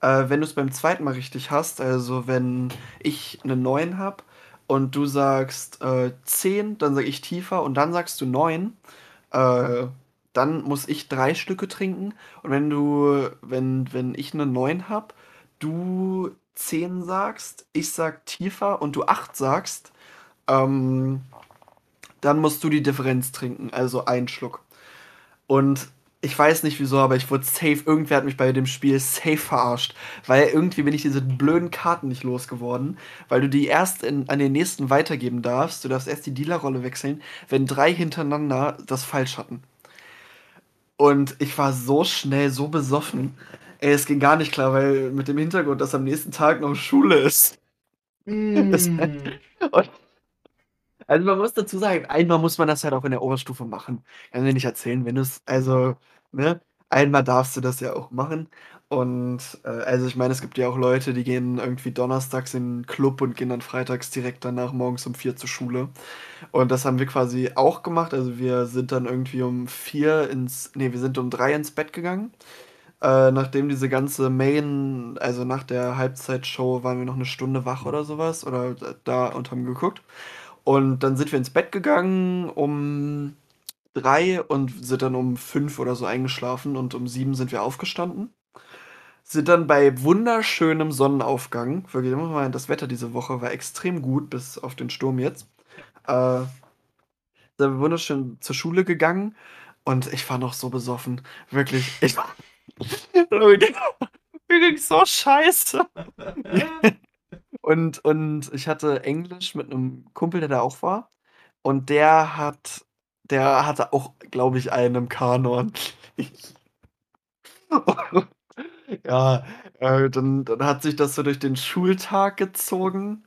Äh, wenn du es beim zweiten Mal richtig hast, also wenn ich eine 9 habe und du sagst äh, 10, dann sage ich tiefer und dann sagst du 9, äh, dann muss ich drei Stücke trinken. Und wenn du, wenn, wenn ich eine 9 habe, du 10 sagst, ich sag tiefer und du 8 sagst, ähm, dann musst du die Differenz trinken, also einen Schluck. Und ich weiß nicht wieso, aber ich wurde safe, irgendwer hat mich bei dem Spiel safe verarscht, weil irgendwie bin ich diese blöden Karten nicht losgeworden, weil du die erst in, an den nächsten weitergeben darfst. Du darfst erst die Dealerrolle wechseln, wenn drei hintereinander das falsch hatten. Und ich war so schnell, so besoffen. Ey, es ging gar nicht klar, weil mit dem Hintergrund, dass am nächsten Tag noch Schule ist. Mm. Und, also man muss dazu sagen, einmal muss man das halt auch in der Oberstufe machen. Kann dir nicht erzählen, wenn du es, also, ne, einmal darfst du das ja auch machen. Und äh, also ich meine, es gibt ja auch Leute, die gehen irgendwie donnerstags in den Club und gehen dann freitags direkt danach morgens um vier zur Schule. Und das haben wir quasi auch gemacht. Also wir sind dann irgendwie um vier ins, nee, wir sind um drei ins Bett gegangen. Äh, nachdem diese ganze Main, also nach der Halbzeitshow waren wir noch eine Stunde wach oder sowas oder da und haben geguckt. Und dann sind wir ins Bett gegangen um drei und sind dann um fünf oder so eingeschlafen und um sieben sind wir aufgestanden. Sind dann bei wunderschönem Sonnenaufgang, wirklich, man sagen, das Wetter diese Woche war extrem gut, bis auf den Sturm jetzt. Äh, sind wir wunderschön zur Schule gegangen und ich war noch so besoffen. Wirklich, ich war. mir ging's so scheiße. Und, und ich hatte Englisch mit einem Kumpel, der da auch war. Und der hat, der hatte auch, glaube ich, einen im Kanon. ja, äh, dann, dann hat sich das so durch den Schultag gezogen.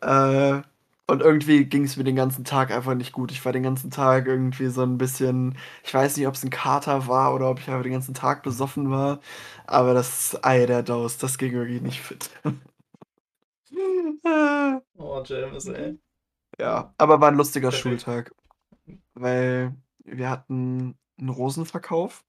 Äh, und irgendwie ging es mir den ganzen Tag einfach nicht gut. Ich war den ganzen Tag irgendwie so ein bisschen, ich weiß nicht, ob es ein Kater war oder ob ich einfach den ganzen Tag besoffen war. Aber das Ei der Daus, das ging irgendwie nicht fit. Oh, James, ey. ja, aber war ein lustiger. Schultag. Weil wir hatten einen Rosenverkauf.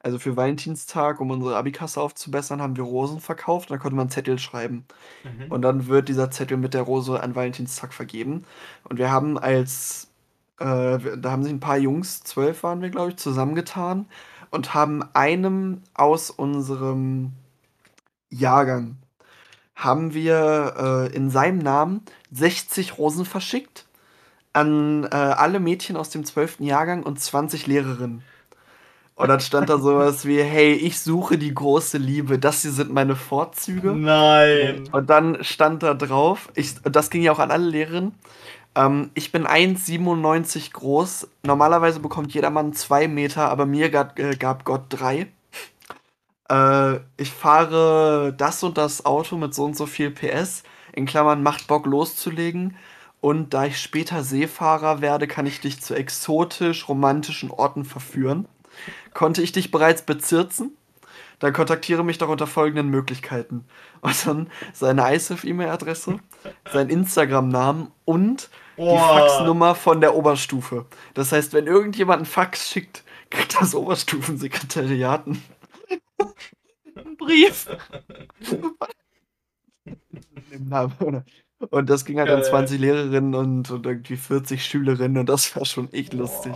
Also für Valentinstag, um unsere Abikasse aufzubessern, haben wir Rosen verkauft. Da konnte man Zettel schreiben. Mhm. Und dann wird dieser Zettel mit der Rose an Valentinstag vergeben. Und wir haben als, äh, da haben sich ein paar Jungs, zwölf waren wir, glaube ich, zusammengetan und haben einem aus unserem Jahrgang, haben wir äh, in seinem Namen 60 Rosen verschickt an äh, alle Mädchen aus dem 12. Jahrgang und 20 Lehrerinnen. Und dann stand da sowas wie, hey, ich suche die große Liebe, das hier sind meine Vorzüge. Nein. Und dann stand da drauf, ich, das ging ja auch an alle Lehrerinnen, Ähm, ich bin 1,97 groß. Normalerweise bekommt jedermann 2 Meter, aber mir gab, äh, gab Gott 3. Äh, ich fahre das und das Auto mit so und so viel PS. In Klammern macht Bock loszulegen. Und da ich später Seefahrer werde, kann ich dich zu exotisch romantischen Orten verführen. Konnte ich dich bereits bezirzen? Dann kontaktiere mich doch unter folgenden Möglichkeiten. Und dann seine ISIF-E-Mail-Adresse, sein Instagram-Namen und die Boah. Faxnummer von der Oberstufe. Das heißt, wenn irgendjemand einen Fax schickt, kriegt das Oberstufensekretariat einen Brief. Und das ging halt an Geil. 20 Lehrerinnen und, und irgendwie 40 Schülerinnen und das war schon echt lustig.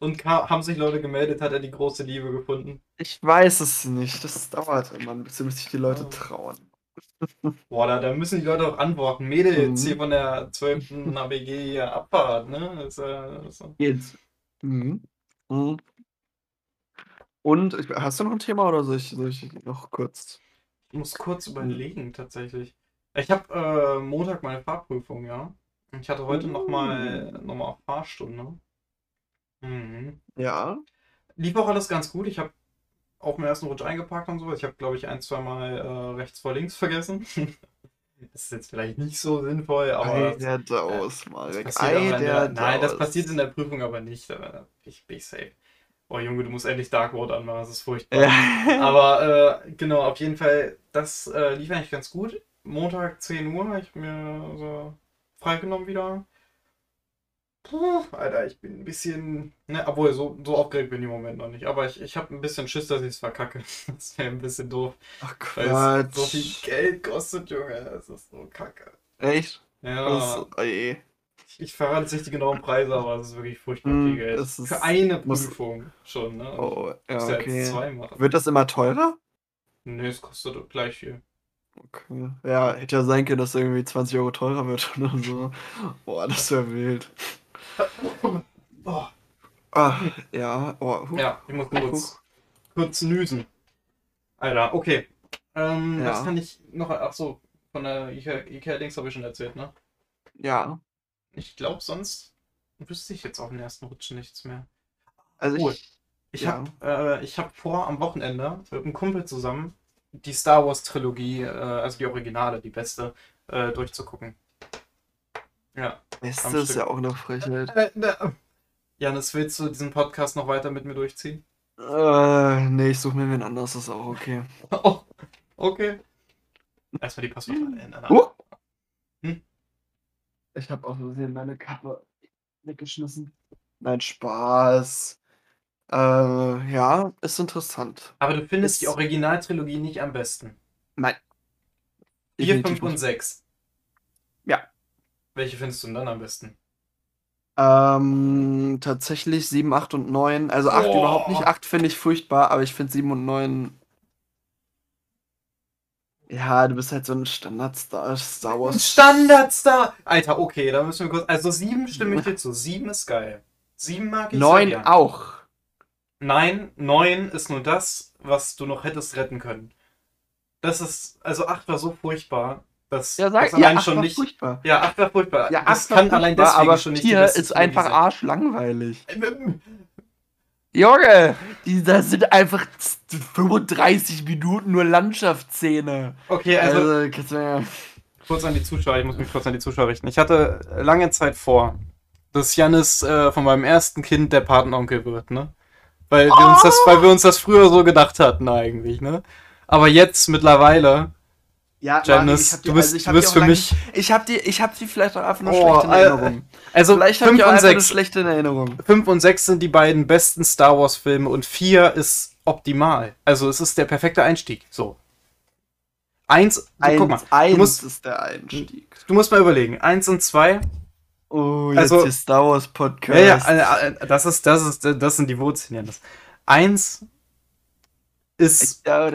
Und haben sich Leute gemeldet, hat er die große Liebe gefunden. Ich weiß es nicht. Das dauert immer ein bisschen, bis sich die Leute Oh. trauen. Boah, da, da müssen die Leute auch antworten. Mädels Mhm. hier von der 12. ABG hier Abfahrt, ne? Das, äh, das, Geht's. Mhm. Mhm. Und ich- hast du noch ein Thema oder soll ich, soll ich noch kurz? ich muss kurz überlegen, tatsächlich. Ich habe äh, Montag meine Fahrprüfung, ja. Ich hatte heute nochmal noch mal Fahrstunde. Mhm. Ja. Lief auch alles ganz gut. Ich habe auf dem ersten Rutsch eingeparkt und so. Ich habe, glaube ich, ein, zwei Mal äh, rechts vor links vergessen. das ist jetzt vielleicht nicht so sinnvoll, aber Ei, der Daus, Marek. passiert aber Ei, der der, nein, das Daus. passiert in der Prüfung aber nicht. Da bin ich, bin ich safe. Oh Junge, du musst endlich Dark Mode anmachen, das ist furchtbar. Ja. Aber äh, genau, auf jeden Fall, das äh, lief eigentlich ganz gut. Montag 10 Uhr habe ich mir so freigenommen wieder. Puh, Alter, ich bin ein bisschen. Ne, obwohl, so, so aufgeregt bin ich im Moment noch nicht. Aber ich, ich habe ein bisschen Schiss, dass ich es verkacke. Das wäre ein bisschen doof. Ach Quatsch. so viel Geld kostet, Junge. Das ist so kacke. Echt? Ja, Das, ey. ich, ich verrate jetzt nicht die genauen Preise, aber es ist wirklich furchtbar Mm, viel Geld. ist- Für eine Prüfung schon, ne? Oh, ja, ja okay. zwei machen. Wird das immer teurer? Nee, es kostet gleich viel. Okay. Ja, hätte ja sein können, dass irgendwie 20 Euro teurer wird oder so. Boah, das wäre wild. Oh, Ah, ja, oh, huch. ja, ich muss kurz, kurz nüsen. Alter, okay. Ähm, Ja. Was kann ich noch. Ach so, von der Ikea- Ikea-Dings habe ich schon erzählt, ne? Ja, Ich glaube, sonst wüsste ich jetzt auf den ersten Rutsch nichts mehr. also Cool. ich. Ich Ja. habe äh, ich hab vor, am Wochenende mit einem Kumpel zusammen die Star Wars Trilogie, äh, also die Originale, die beste, äh, durchzugucken. Ja. Beste ist ja auch eine Frechheit. Äh, ne, Janis, willst du diesen Podcast noch weiter mit mir durchziehen? Äh, nee, ich suche mir wen anders, ist auch okay. Oh, okay. Erstmal die Passwörter ändern. Huch. Hm? Ich habe aus Versehen meine Kappe weggeschmissen. Nein, Spaß. Äh, ja, ist interessant. Aber du findest Ist- die Originaltrilogie nicht am besten. Nein. 4, Definitiv 5 und nicht. 6. Ja. Welche findest du denn dann am besten? Ähm, tatsächlich 7, 8 und 9. Also 8 Boah. überhaupt nicht. 8 finde ich furchtbar, aber ich finde 7 und 9. Ja, du bist halt so ein Standard-Star Star Wars. Standardstar! Alter, okay, da müssen wir kurz. Also 7 stimme ich dir zu. 7 ist geil. 7 mag ich sehr 9 gern. auch. Nein, 9 ist nur das, was du noch hättest retten können. Das ist. Also 8 war so furchtbar. dass Ja, sag das ja, allein 8 schon war nicht. furchtbar. Ja, 8 war furchtbar. Ja, das 8 war kann allein furchtbar, deswegen aber schon nicht die 4 beste ist einfach arschlangweilig. Junge, die, das sind einfach 35 Minuten nur Landschaftsszene. Okay, also Also, kannst du ja. kurz an die Zuschauer, ich muss mich kurz an die Zuschauer richten. Ich hatte lange Zeit vor, dass Jannis äh, von meinem ersten Kind der Patenonkel wird, ne? Weil wir, uns das, weil wir uns das früher so gedacht hatten eigentlich, ne? Aber jetzt mittlerweile, Ja, Janice, du bist, du bist für mich. Ich hab die, ich hab die vielleicht auch einfach nur Oh, schlecht in Erinnerung. Also vielleicht hab 5 ich auch und einfach nur 6. schlecht in Erinnerung. 5 und 6 sind die beiden besten Star Wars Filme und 4 ist optimal. Also es ist der perfekte Einstieg. So. Eins, Eins, guck mal, eins musst- ist der Einstieg. du musst mal überlegen. Eins und zwei Oh, jetzt Also- hier Star Wars Podcast. Ja, ja, äh, äh, das ist, das ist, das sind die Wurzeln. Janis. Eins ist Ja,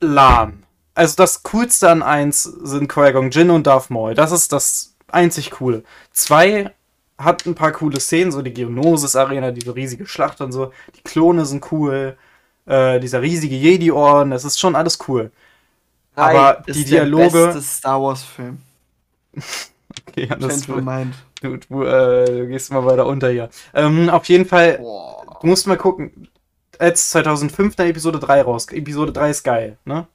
lahm. Also das Coolste an eins sind Qui-Gon Jinn und Darth Maul. Das ist das einzig Coole. Zwei hat ein paar coole Szenen, so die Geonosis Arena, diese riesige Schlacht und so. Die Klone sind cool. Äh, dieser riesige Jedi-Orden, das ist schon alles cool. Drei Aber ist die der Dialoge- beste Star Wars Film. Okay, das mind. du, du, äh, du gehst mal weiter unter hier. Ähm, auf jeden Fall, Boah. du musst mal gucken. Als 2005 dann Episode 3 raus. Episode 3 ist geil, ne?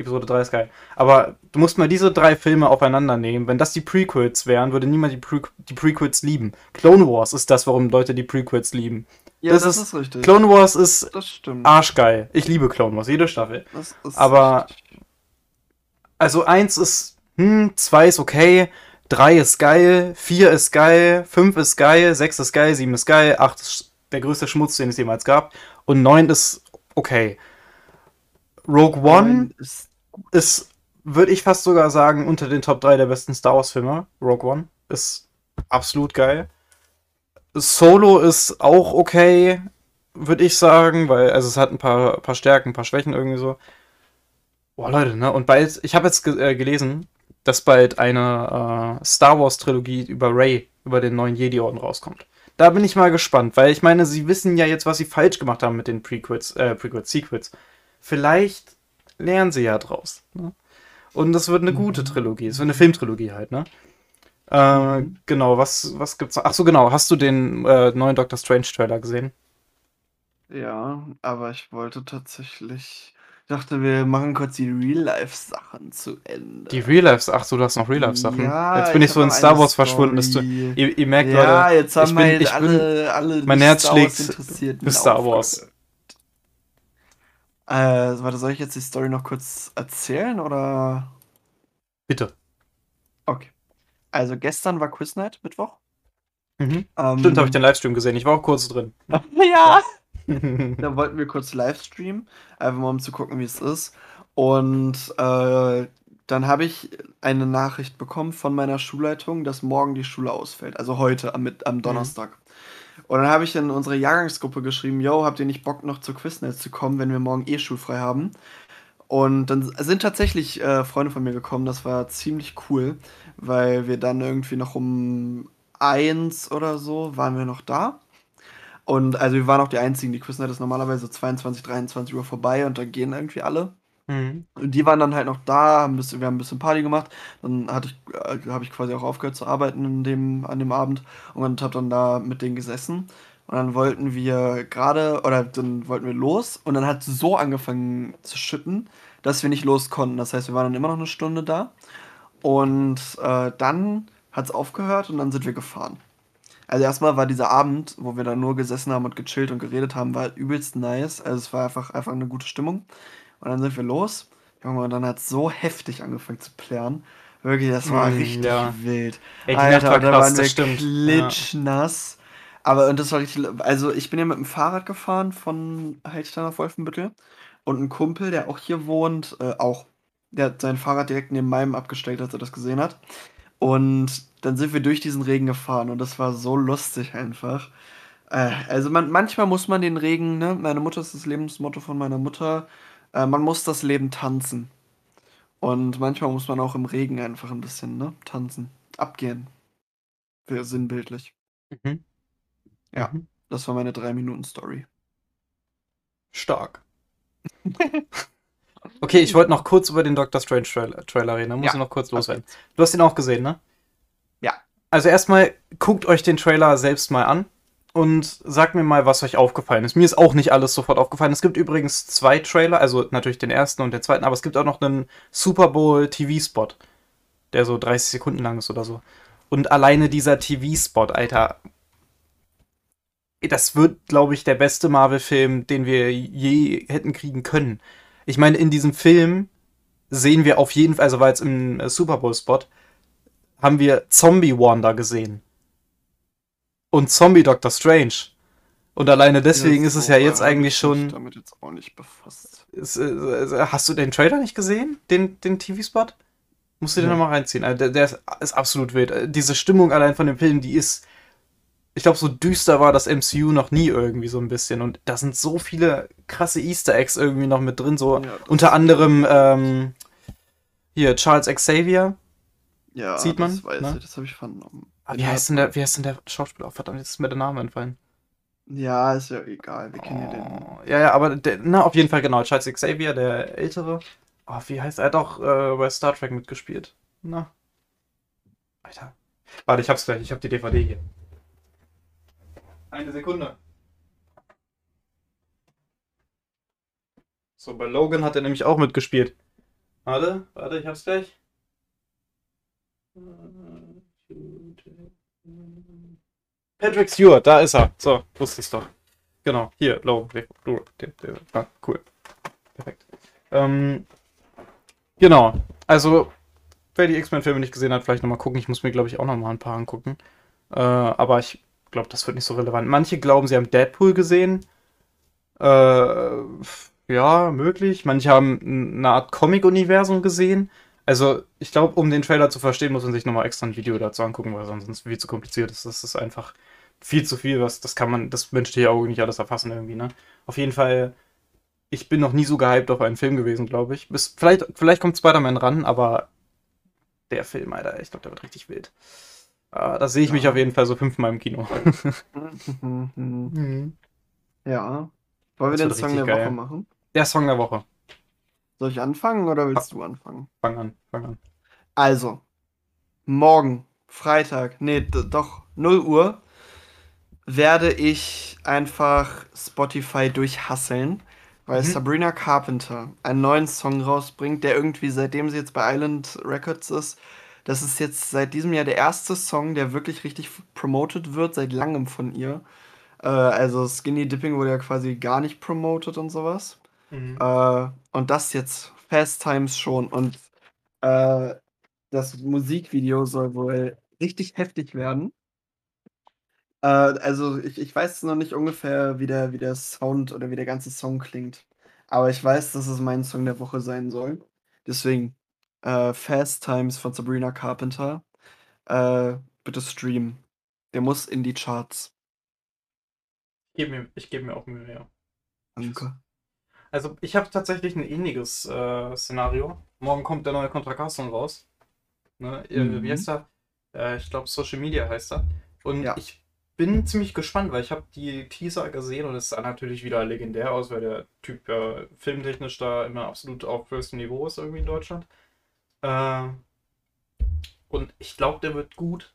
Episode 3 ist geil. Aber du musst mal diese drei Filme aufeinander nehmen. Wenn das die Prequels wären, würde niemand die, Pre die Prequels lieben. Clone Wars ist das, warum Leute die Prequels lieben. Ja, das das, ist- ist, richtig. Clone Wars ist das stimmt. arschgeil. Ich liebe Clone Wars, jede Staffel. Aber- richtig. Also eins ist, hm, zwei ist okay, drei ist geil, vier ist geil, fünf ist geil, sechs ist geil, sieben ist geil, acht ist der größte Schmutz, den es jemals gab. Und neun ist okay. Rogue One ist ist, würde ich fast sogar sagen, unter den Top 3 der besten Star Wars-Filme. Rogue One ist absolut geil. Solo ist auch okay, würde ich sagen, weil also es hat ein paar, paar Stärken, ein paar Schwächen irgendwie so. Boah, Leute, ne? Und bald, ich habe jetzt ge äh, gelesen, dass bald eine äh, Star Wars-Trilogie über Rey, über den neuen Jedi-Orden rauskommt. Da bin ich mal gespannt, weil ich meine, sie wissen ja jetzt, was sie falsch gemacht haben mit den Prequels, äh, Prequels, Sequels. Vielleicht lernen sie ja draus. Ne? Und das wird eine gute Trilogie. Es wird eine Filmtrilogie halt, ne? Äh, genau, was, was gibt's noch? Ach so, genau. Hast du den äh, neuen Doctor Strange Trailer gesehen? Ja, aber ich wollte tatsächlich. Ich dachte, wir machen kurz die Real-Life-Sachen zu Ende. Die Real Life, ach so, du hast noch Real Life Sachen. Ja, jetzt bin ich, hab so in Star Wars verschwunden. Dass du, Story. ihr, ihr merkt, ja, Leute, jetzt haben ich wir bin- halt ich bin- alle, alle mein Herz schlägt für Star Wars. Äh, warte, soll ich jetzt die Story noch kurz erzählen oder? bitte. Okay. Also gestern war Quiz Night, Mittwoch. Mhm. Ähm, Stimmt, habe ich den Livestream gesehen. Ich war auch kurz drin. ja. Da wollten wir kurz Livestreamen, einfach mal um zu gucken, wie es ist. Und äh, dann habe ich eine Nachricht bekommen von meiner Schulleitung, dass morgen die Schule ausfällt. Also heute, am, am Donnerstag. Und dann habe ich in unsere Jahrgangsgruppe geschrieben, yo, habt ihr nicht Bock noch zu Quiznet zu kommen, wenn wir morgen eh schulfrei haben? Und dann sind tatsächlich äh, Freunde von mir gekommen, das war ziemlich cool, weil wir dann irgendwie noch um eins oder so waren wir noch da. Und also wir waren auch die Einzigen, die Quiznight ist normalerweise 22, 23 Uhr vorbei und dann gehen irgendwie alle. Mhm. Und die waren dann halt noch da, haben bisschen, wir haben ein bisschen Party gemacht. Dann ich, äh, habe ich quasi auch aufgehört zu arbeiten in dem, an dem Abend und habe dann da mit denen gesessen. Und dann wollten wir gerade, oder dann wollten wir los und dann hat es so angefangen zu schütten, dass wir nicht los konnten. Das heißt, wir waren dann immer noch eine Stunde da. Und äh, dann hat es aufgehört und dann sind wir gefahren. Also erstmal war dieser Abend, wo wir dann nur gesessen haben und gechillt und geredet haben, war übelst nice. Also es war einfach, einfach eine gute Stimmung. Und dann sind wir los. Junge, und dann hat es so heftig angefangen zu plären. Wirklich, das war Mm, richtig ja. wild. Ey, Nacht war da krass, waren wir stimmt. klitschnass. Aber und das war richtig. Also ich bin ja mit dem Fahrrad gefahren von Heilstein auf Wolfenbüttel. Und ein Kumpel, der auch hier wohnt, äh, auch. Der hat sein Fahrrad direkt neben meinem abgestellt, als er das gesehen hat. Und dann sind wir durch diesen Regen gefahren und das war so lustig einfach. Äh, also man, manchmal muss man den Regen, ne? Meine Mutter ist das Lebensmotto von meiner Mutter. Äh, man muss das Leben tanzen. Und manchmal muss man auch im Regen einfach ein bisschen, ne? Tanzen. Abgehen. Für sinnbildlich. Mhm. Ja. Mhm. Das war meine 3-Minuten-Story. Stark. Okay, ich wollte noch kurz über den Doctor Strange Trailer, Trailer reden. Da muss Ja. ich noch kurz loswerden. Du hast ihn auch gesehen, ne? Ja. Also erstmal guckt euch den Trailer selbst mal an und sagt mir mal, was euch aufgefallen ist. Mir ist auch nicht alles sofort aufgefallen. Es gibt übrigens zwei Trailer, also natürlich den ersten und den zweiten, aber es gibt auch noch einen Super Bowl TV-Spot, der so 30 Sekunden lang ist oder so. Und alleine dieser TV-Spot, Alter, das wird, glaube ich, der beste Marvel-Film, den wir je hätten kriegen können. Ich meine, in diesem Film sehen wir auf jeden Fall, also war jetzt im Super Bowl-Spot, haben wir Zombie Wanda gesehen. Und Zombie Doctor Strange. Und alleine deswegen ist es ja jetzt eigentlich schon. damit jetzt auch nicht befasst. Ist, äh, äh, hast du den Trailer nicht gesehen? Den, den TV-Spot? Musst du den Nee. nochmal reinziehen. Also, der, der ist, ist absolut wild. Äh, Diese Stimmung allein von dem Film, die ist. Ich glaube, so düster war das MCU noch nie irgendwie so ein bisschen. Und da sind so viele krasse Easter Eggs irgendwie noch mit drin. So Ja, unter anderem ähm, hier Charles Xavier. Ja, Sieht man, das weiß ne? ich, das habe ich vernommen. Wie, heißt denn der, wie heißt denn der Schauspieler? Oh, verdammt, jetzt ist mir der Name entfallen. Ja, ist ja egal, wir kennen ja den. Oh, ja, ja, aber der, na, auf jeden Fall genau. Charles Xavier, der Ältere. Oh, wie heißt er? Er hat auch äh, bei Star Trek mitgespielt. Na. Alter. Warte, ich hab's gleich. Ich hab die DVD hier. Eine Sekunde. So, bei Logan hat er nämlich auch mitgespielt. Warte, warte, ich hab's gleich. Patrick Stewart, da ist er. So, wusste ich's doch. Genau, hier, Logan. Ah, cool. Perfekt. Ähm, genau, also, wer die X-Men-Filme nicht gesehen hat, vielleicht nochmal gucken. Ich muss mir, glaube ich, auch nochmal ein paar angucken. Äh, aber ich glaube, das wird nicht so relevant. Manche glauben, sie haben Deadpool gesehen. Äh, ja, möglich. Manche haben eine Art Comic-Universum gesehen. Also, ich glaube, um den Trailer zu verstehen, muss man sich nochmal extra ein Video dazu angucken, weil sonst viel zu kompliziert ist. Das ist einfach viel zu viel, was, das kann man, das menschliche Auge nicht alles erfassen irgendwie, ne? Auf jeden Fall, ich bin noch nie so gehypt auf einen Film gewesen, glaube ich. Bis, vielleicht, vielleicht kommt Spider-Man ran, aber der Film, Alter, ich glaube, der wird richtig wild. Uh, da sehe ich ja. mich auf jeden Fall so fünfmal im Kino. mhm. Ja. Wollen wir den Song der geil. Woche machen? Der Song der Woche. Soll ich anfangen oder willst du anfangen? Fang an, fang an. Also, morgen, Freitag, nee, doch, 0 Uhr, werde ich einfach Spotify durchhasseln, weil mhm. Sabrina Carpenter einen neuen Song rausbringt, der irgendwie, seitdem sie jetzt bei Island Records ist, das ist jetzt seit diesem Jahr der erste Song, der wirklich richtig promoted wird, seit langem von ihr. Äh, also Skinny Dipping wurde ja quasi gar nicht promoted und sowas. Mhm. Äh, und das jetzt Fast Times schon. Und äh, das Musikvideo soll wohl richtig heftig werden. Äh, also ich, ich weiß noch nicht ungefähr, wie der, wie der Sound oder wie der ganze Song klingt. Aber ich weiß, dass es mein Song der Woche sein soll. Deswegen äh, Fast Times von Sabrina Carpenter. Äh, bitte streamen. Der muss in die Charts. Ich gebe mir, geb mir auch Mühe, ja. Danke. Also ich habe tatsächlich ein ähnliches äh, Szenario. Morgen kommt der neue Contra raus. Ne? Mhm. Wie heißt er? Äh, ich glaube Social Media heißt er. Und ja. ich bin ziemlich gespannt, weil ich habe die Teaser gesehen und es sah natürlich wieder legendär aus, weil der Typ ja filmtechnisch da immer absolut auf höchstem Niveau ist irgendwie in Deutschland. Äh, und ich glaube, der wird gut.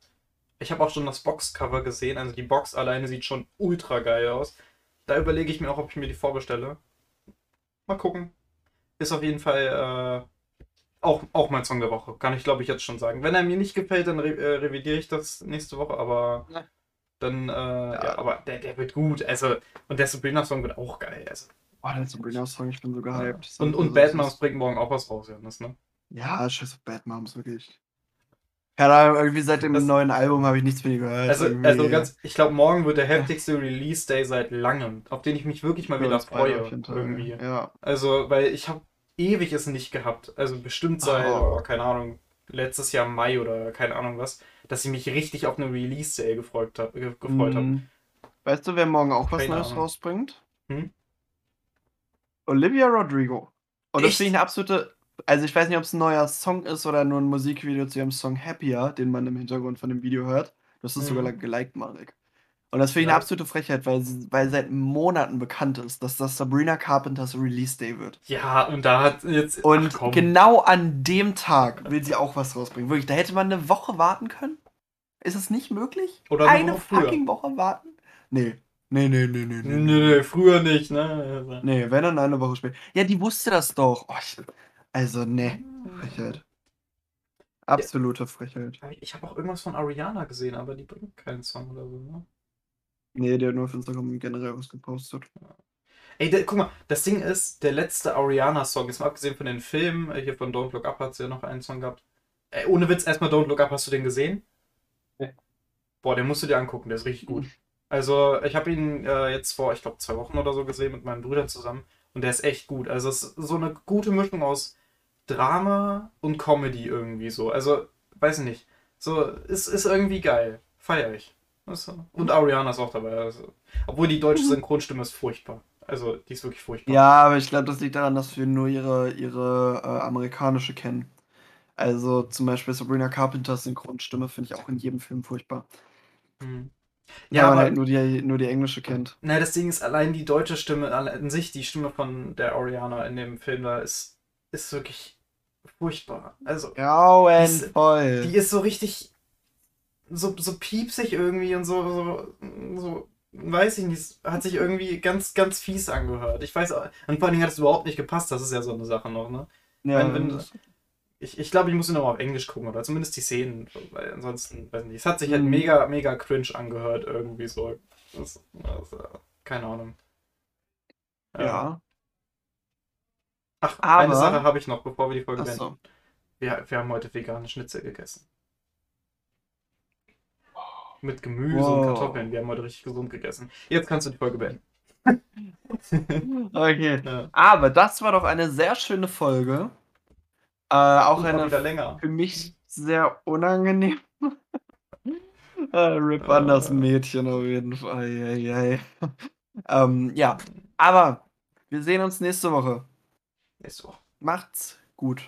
Ich habe auch schon das Boxcover gesehen, also die Box alleine sieht schon ultra geil aus. Da überlege ich mir auch, ob ich mir die vorbestelle. Mal gucken. Ist auf jeden Fall äh, auch, auch mein Song der Woche, kann ich glaube ich jetzt schon sagen. Wenn er mir nicht gefällt, dann re äh, revidiere ich das nächste Woche, aber. Ja. Dann, äh, ja. ja. aber der, der wird gut. Also, und der Sabrina-Song wird auch geil. Also. Oh, der Sabrina-Song, ich bin so gehypt. Ja. Und, und Batman bringt morgen auch was raus, Janis, ne? Ja, scheiß auf Bad Moms, wirklich. Keine Ahnung, irgendwie seit dem das, neuen Album habe ich nichts mehr gehört. Also, also ganz, ich glaube, morgen wird der heftigste Release-Day seit langem, auf den ich mich wirklich mal wieder freue. Irgendwie. Ja. Also, weil ich habe ewig es nicht gehabt. Also bestimmt seit, oh. Oh, keine Ahnung, letztes Jahr Mai oder keine Ahnung was, dass ich mich richtig auf eine Release-Day gefreut habe. Gefreut mm. habe. Weißt du, wer morgen auch was keine Neues Ahnung. rausbringt? Hm? Olivia Rodrigo. Und das finde ich eine absolute also ich weiß nicht, ob es ein neuer Song ist oder nur ein Musikvideo zu ihrem Song Happier, den man im Hintergrund von dem Video hört. Das ist mhm. sogar geliked, Marek. Und das finde ich ja. eine absolute Frechheit, weil, weil seit Monaten bekannt ist, dass das Sabrina Carpenters Release Day wird. Ja, und da hat jetzt. Und ach, genau an dem Tag will sie auch was rausbringen. Wirklich, da hätte man eine Woche warten können. Ist es nicht möglich? Oder eine, fucking Woche warten? Nee. Nee, nee, nee, nee, nee. Nee, nee, früher nicht, ne? Nee, wenn dann eine Woche später. Ja, die wusste das doch. Oh, ich, also, ne, Frechheit. Absolute Frechheit. Ich habe auch irgendwas von Ariana gesehen, aber die bringt keinen Song oder so, ne? Nee, der hat nur auf Instagram generell was gepostet. Ey, der, guck mal, das Ding ist, der letzte Ariana-Song, jetzt mal abgesehen von den Filmen, äh, hier von Don't Look Up hat sie ja noch einen Song gehabt. Ey, ohne Witz, erstmal Don't Look Up, hast du den gesehen? Nee. Boah, den musst du dir angucken, der ist richtig gut. Also, ich habe ihn äh, jetzt vor, ich glaube, zwei Wochen oder so gesehen mit meinen Brüdern zusammen und der ist echt gut. Also, es ist so eine gute Mischung aus Drama und Comedy irgendwie so. Also, weiß ich nicht. So, ist, ist irgendwie geil. Feier ich. Und Ariana ist auch dabei. Also, obwohl die deutsche mhm. Synchronstimme ist furchtbar. Also, die ist wirklich furchtbar. Ja, aber ich glaube, das liegt daran, dass wir nur ihre, ihre äh, amerikanische kennen. Also, zum Beispiel Sabrina Carpenters Synchronstimme finde ich auch in jedem Film furchtbar. Mhm. Ja, aber man halt nur die, nur die englische kennt. Na, das Ding ist, allein die deutsche Stimme, an sich, die Stimme von der Ariana in dem Film da ist, ist wirklich furchtbar. Also. Grauenvoll. Die, die ist so richtig. so, so piepsig irgendwie und so, so, so, weiß ich nicht, hat sich irgendwie ganz, ganz fies angehört. Ich weiß, auch- und vor allen Dingen hat es überhaupt nicht gepasst, das ist ja so eine Sache noch, ne? Ja, Wenn- wenn- das- Ich, ich glaube, ich muss ihn nochmal auf Englisch gucken oder zumindest die Szenen, weil ansonsten, weiß nicht, es hat sich halt Mhm. mega, mega cringe angehört irgendwie so. Das, das, äh, keine Ahnung. ja. Ach, Aber- eine Sache habe ich noch, bevor wir die Folge beenden. Achso. Wir, wir haben heute vegane Schnitzel gegessen. Mit Gemüse Wow. und Kartoffeln. Wir haben heute richtig gesund gegessen. Jetzt kannst du die Folge beenden. Okay. Ja. Aber das war doch eine sehr schöne Folge. Äh, auch eine für mich sehr unangenehm. äh, Rip Äh. Anderson Mädchen auf jeden Fall. Ei, ei, ei. ähm, ja, aber wir sehen uns nächste Woche. Woche. Macht's gut.